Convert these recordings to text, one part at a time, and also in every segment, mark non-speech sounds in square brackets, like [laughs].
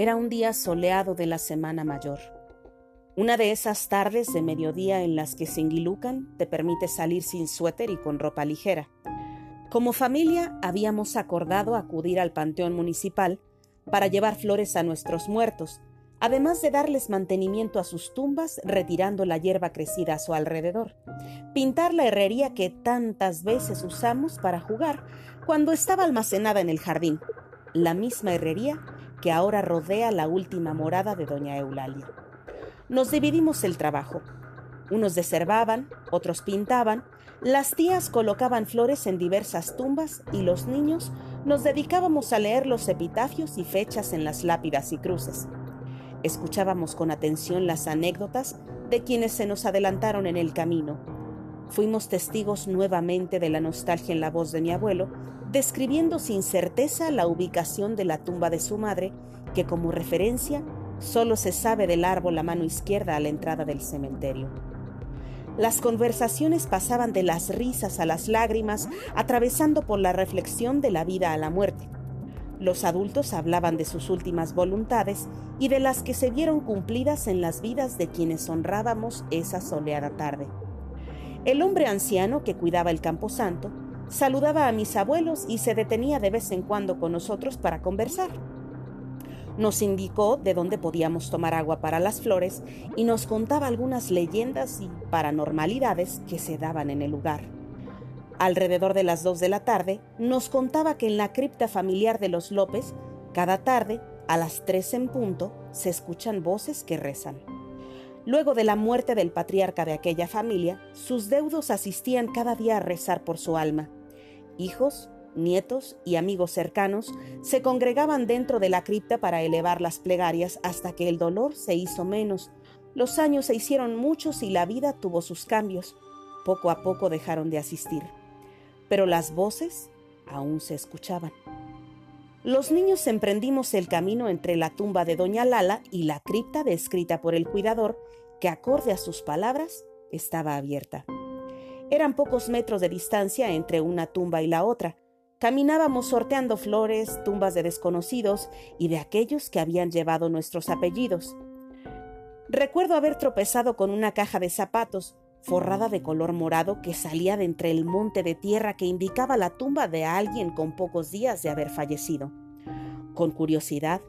Era un día soleado de la Semana Mayor. Una de esas tardes de mediodía en las que Singilucan te permite salir sin suéter y con ropa ligera. Como familia habíamos acordado acudir al Panteón Municipal para llevar flores a nuestros muertos, además de darles mantenimiento a sus tumbas retirando la hierba crecida a su alrededor, pintar la herrería que tantas veces usamos para jugar cuando estaba almacenada en el jardín, la misma herrería que ahora rodea la última morada de doña Eulalia. Nos dividimos el trabajo. Unos deservaban, otros pintaban, las tías colocaban flores en diversas tumbas y los niños nos dedicábamos a leer los epitafios y fechas en las lápidas y cruces. Escuchábamos con atención las anécdotas de quienes se nos adelantaron en el camino. Fuimos testigos nuevamente de la nostalgia en la voz de mi abuelo, describiendo sin certeza la ubicación de la tumba de su madre, que como referencia solo se sabe del árbol a mano izquierda a la entrada del cementerio. Las conversaciones pasaban de las risas a las lágrimas, atravesando por la reflexión de la vida a la muerte. Los adultos hablaban de sus últimas voluntades y de las que se vieron cumplidas en las vidas de quienes honrábamos esa soleada tarde. El hombre anciano que cuidaba el camposanto saludaba a mis abuelos y se detenía de vez en cuando con nosotros para conversar. Nos indicó de dónde podíamos tomar agua para las flores y nos contaba algunas leyendas y paranormalidades que se daban en el lugar. Alrededor de las dos de la tarde, nos contaba que en la cripta familiar de los López, cada tarde, a las tres en punto, se escuchan voces que rezan. Luego de la muerte del patriarca de aquella familia, sus deudos asistían cada día a rezar por su alma. Hijos, nietos y amigos cercanos se congregaban dentro de la cripta para elevar las plegarias hasta que el dolor se hizo menos. Los años se hicieron muchos y la vida tuvo sus cambios. Poco a poco dejaron de asistir. Pero las voces aún se escuchaban. Los niños emprendimos el camino entre la tumba de Doña Lala y la cripta descrita por el cuidador, que acorde a sus palabras estaba abierta. Eran pocos metros de distancia entre una tumba y la otra, Caminábamos sorteando flores, tumbas de desconocidos y de aquellos que habían llevado nuestros apellidos. Recuerdo haber tropezado con una caja de zapatos, forrada de color morado, que salía de entre el monte de tierra que indicaba la tumba de alguien con pocos días de haber fallecido. Con curiosidad,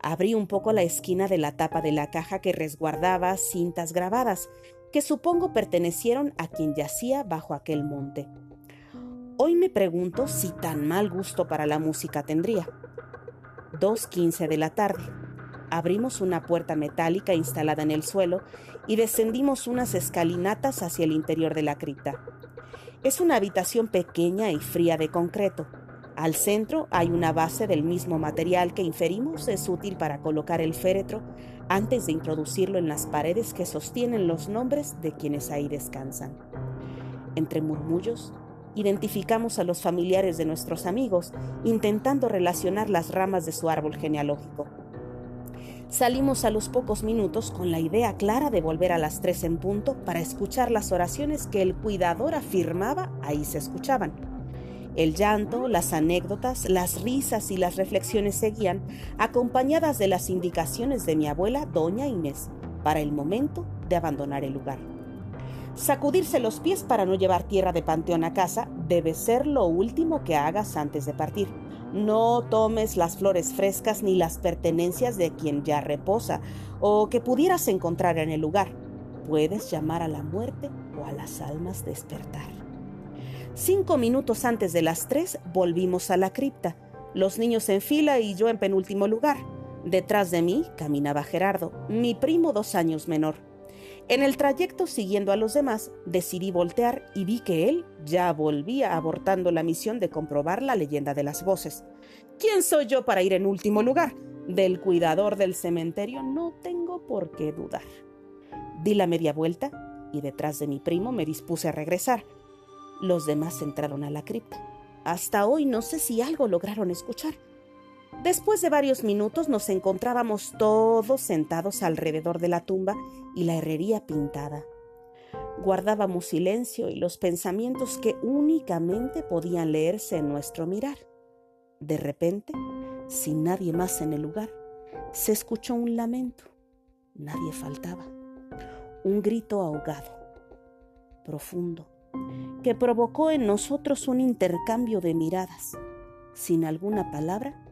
abrí un poco la esquina de la tapa de la caja que resguardaba cintas grabadas, que supongo pertenecieron a quien yacía bajo aquel monte. Hoy me pregunto si tan mal gusto para la música tendría. 2.15 de la tarde. Abrimos una puerta metálica instalada en el suelo y descendimos unas escalinatas hacia el interior de la cripta. Es una habitación pequeña y fría de concreto. Al centro hay una base del mismo material que inferimos es útil para colocar el féretro antes de introducirlo en las paredes que sostienen los nombres de quienes ahí descansan. Entre murmullos, identificamos a los familiares de nuestros amigos, intentando relacionar las ramas de su árbol genealógico. Salimos a los pocos minutos con la idea clara de volver a las tres en punto para escuchar las oraciones que el cuidador afirmaba ahí se escuchaban. El llanto, las anécdotas, las risas y las reflexiones seguían, acompañadas de las indicaciones de mi abuela, doña Inés, para el momento de abandonar el lugar. Sacudirse los pies para no llevar tierra de panteón a casa debe ser lo último que hagas antes de partir. No tomes las flores frescas ni las pertenencias de quien ya reposa o que pudieras encontrar en el lugar. Puedes llamar a la muerte o a las almas despertar. Cinco minutos antes de las tres volvimos a la cripta, los niños en fila y yo en penúltimo lugar. Detrás de mí caminaba Gerardo, mi primo dos años menor. En el trayecto siguiendo a los demás, decidí voltear y vi que él ya volvía abortando la misión de comprobar la leyenda de las voces. ¿Quién soy yo para ir en último lugar? Del cuidador del cementerio no tengo por qué dudar. Di la media vuelta y detrás de mi primo me dispuse a regresar. Los demás entraron a la cripta. Hasta hoy no sé si algo lograron escuchar. Después de varios minutos nos encontrábamos todos sentados alrededor de la tumba y la herrería pintada. Guardábamos silencio y los pensamientos que únicamente podían leerse en nuestro mirar. De repente, sin nadie más en el lugar, se escuchó un lamento. Nadie faltaba. Un grito ahogado, profundo, que provocó en nosotros un intercambio de miradas. Sin alguna palabra,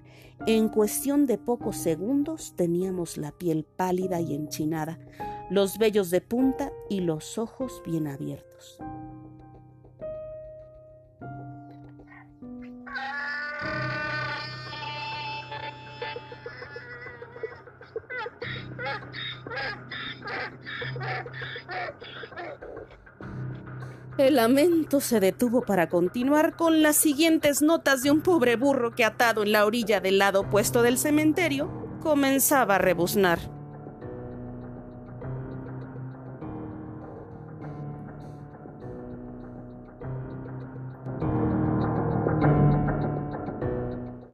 en cuestión de pocos segundos teníamos la piel pálida y enchinada, los vellos de punta y los ojos bien abiertos. [laughs] El lamento se detuvo para continuar con las siguientes notas de un pobre burro que atado en la orilla del lado opuesto del cementerio comenzaba a rebuznar.